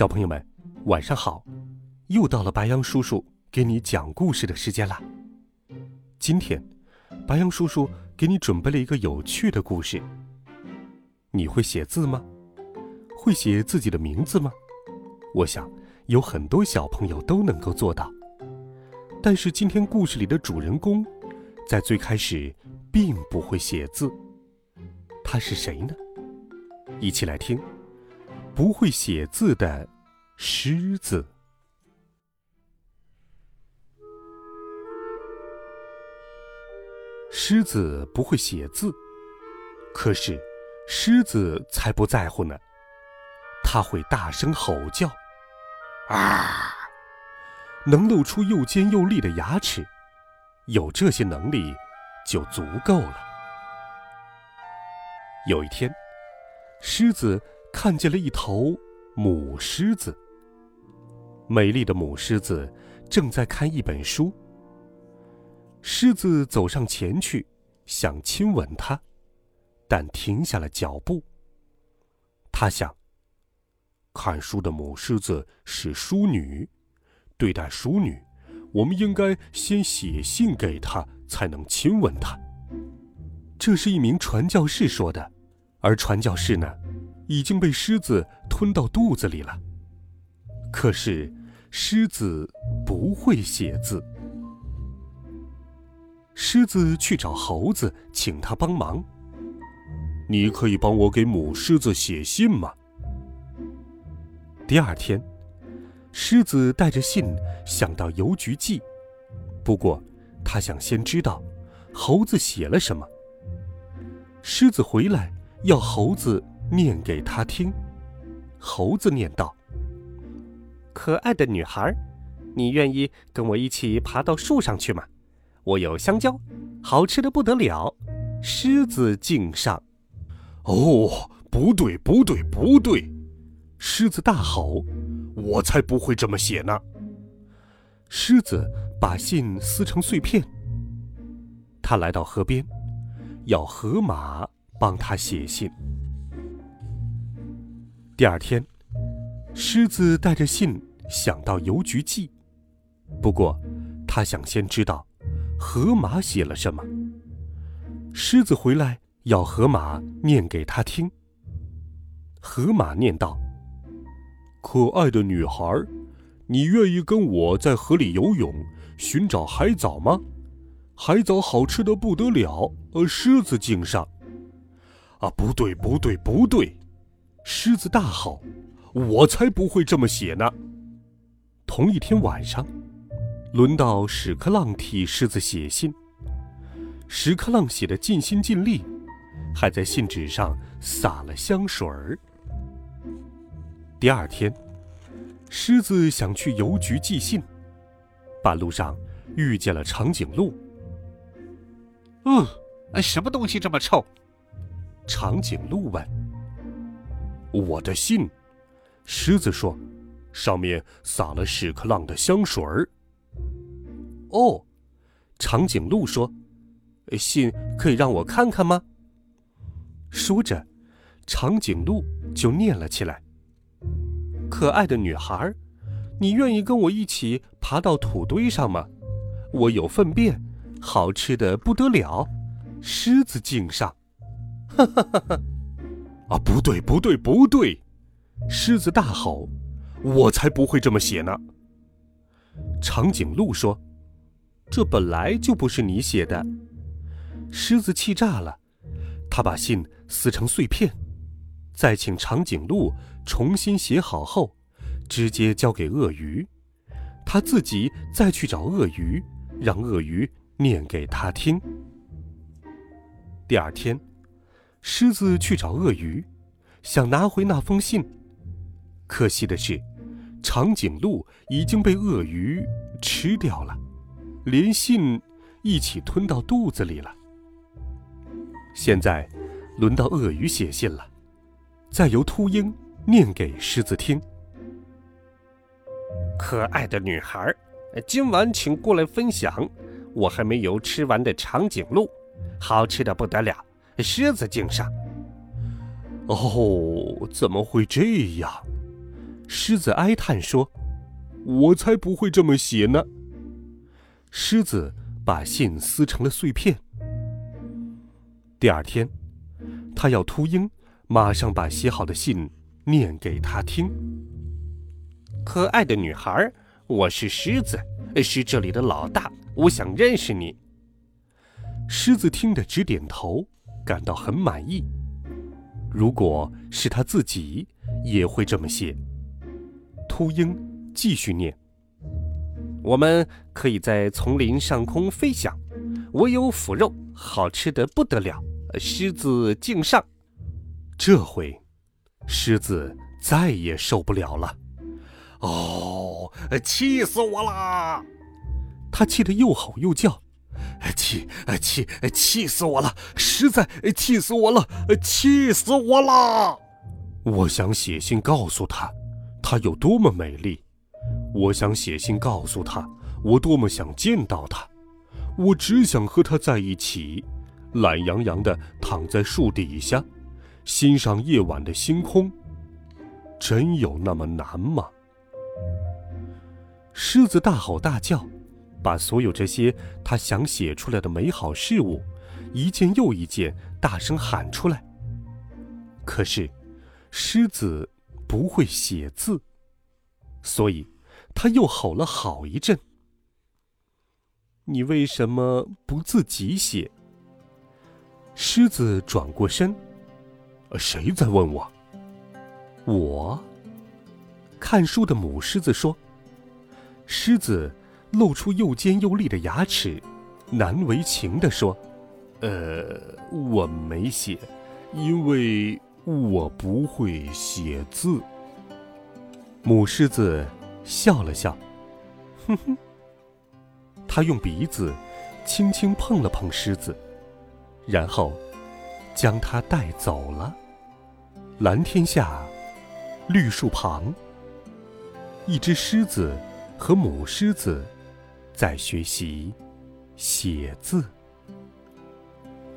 小朋友们，晚上好！又到了白羊叔叔给你讲故事的时间了。今天，白羊叔叔给你准备了一个有趣的故事。你会写字吗？会写自己的名字吗？我想有很多小朋友都能够做到。但是今天故事里的主人公，在最开始并不会写字。他是谁呢？一起来听。不会写字的狮子。狮子不会写字，可是狮子才不在乎呢。它会大声吼叫，啊！能露出又尖又利的牙齿，有这些能力就足够了。有一天，狮子。看见了一头母狮子。美丽的母狮子正在看一本书。狮子走上前去，想亲吻它，但停下了脚步。他想：看书的母狮子是淑女，对待淑女，我们应该先写信给她，才能亲吻她。这是一名传教士说的，而传教士呢？已经被狮子吞到肚子里了。可是，狮子不会写字。狮子去找猴子，请他帮忙。你可以帮我给母狮子写信吗？第二天，狮子带着信想到邮局寄，不过他想先知道猴子写了什么。狮子回来要猴子。念给他听，猴子念道：“可爱的女孩，你愿意跟我一起爬到树上去吗？我有香蕉，好吃的不得了。”狮子敬上。哦，不对，不对，不对！狮子大吼：“我才不会这么写呢！”狮子把信撕成碎片。他来到河边，要河马帮他写信。第二天，狮子带着信想到邮局寄，不过他想先知道河马写了什么。狮子回来要河马念给他听。河马念道：“可爱的女孩，你愿意跟我在河里游泳，寻找海藻吗？海藻好吃的不得了。”呃，狮子敬上。啊，不对，不对，不对。狮子大吼：“我才不会这么写呢！”同一天晚上，轮到屎壳郎替狮子写信。屎壳郎写的尽心尽力，还在信纸上撒了香水儿。第二天，狮子想去邮局寄信，半路上遇见了长颈鹿。“嗯，什么东西这么臭？”长颈鹿问。我的信，狮子说：“上面撒了屎壳郎的香水儿。”哦，长颈鹿说：“信可以让我看看吗？”说着，长颈鹿就念了起来：“可爱的女孩，你愿意跟我一起爬到土堆上吗？我有粪便，好吃的不得了。”狮子敬上，哈哈哈哈。啊，不对，不对，不对！狮子大吼：“我才不会这么写呢！”长颈鹿说：“这本来就不是你写的。”狮子气炸了，他把信撕成碎片，再请长颈鹿重新写好后，直接交给鳄鱼，他自己再去找鳄鱼，让鳄鱼念给他听。第二天。狮子去找鳄鱼，想拿回那封信。可惜的是，长颈鹿已经被鳄鱼吃掉了，连信一起吞到肚子里了。现在，轮到鳄鱼写信了，再由秃鹰念给狮子听。可爱的女孩，今晚请过来分享我还没有吃完的长颈鹿，好吃的不得了，狮子敬上。哦，怎么会这样？狮子哀叹说：“我才不会这么写呢。”狮子把信撕成了碎片。第二天，他要秃鹰马上把写好的信念给他听。可爱的女孩，我是狮子，是这里的老大，我想认识你。狮子听得直点头，感到很满意。如果是他自己，也会这么写。秃鹰继续念：“我们可以在丛林上空飞翔，我有腐肉，好吃的不得了。狮子敬上。”这回，狮子再也受不了了。哦，气死我啦！他气得又吼又叫。气，气，气死我了！实在气死我了！气死我了！我想写信告诉她，她有多么美丽；我想写信告诉她，我多么想见到她。我只想和她在一起，懒洋洋地躺在树底下，欣赏夜晚的星空。真有那么难吗？狮子大吼大叫。把所有这些他想写出来的美好事物，一件又一件大声喊出来。可是，狮子不会写字，所以他又吼了好一阵。你为什么不自己写？狮子转过身，谁在问我？我。看书的母狮子说：“狮子。”露出又尖又利的牙齿，难为情地说：“呃，我没写，因为我不会写字。”母狮子笑了笑，哼哼。它用鼻子轻轻碰了碰狮子，然后将它带走了。蓝天下，绿树旁，一只狮子和母狮子。在学习写字。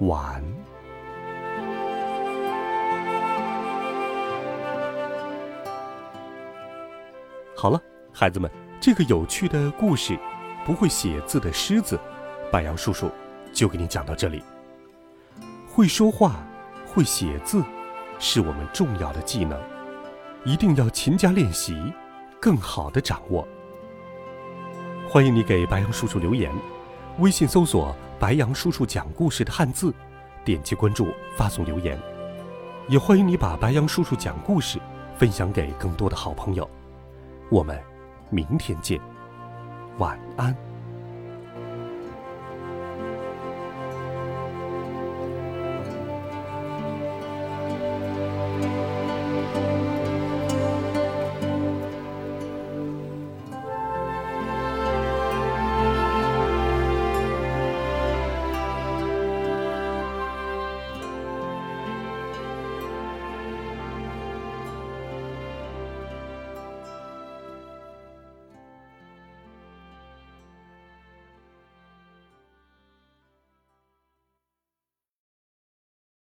晚。好了，孩子们，这个有趣的故事，不会写字的狮子，白杨叔叔就给你讲到这里。会说话，会写字，是我们重要的技能，一定要勤加练习，更好的掌握。欢迎你给白杨叔叔留言，微信搜索“白杨叔叔讲故事”的汉字，点击关注发送留言。也欢迎你把白杨叔叔讲故事分享给更多的好朋友。我们明天见，晚安。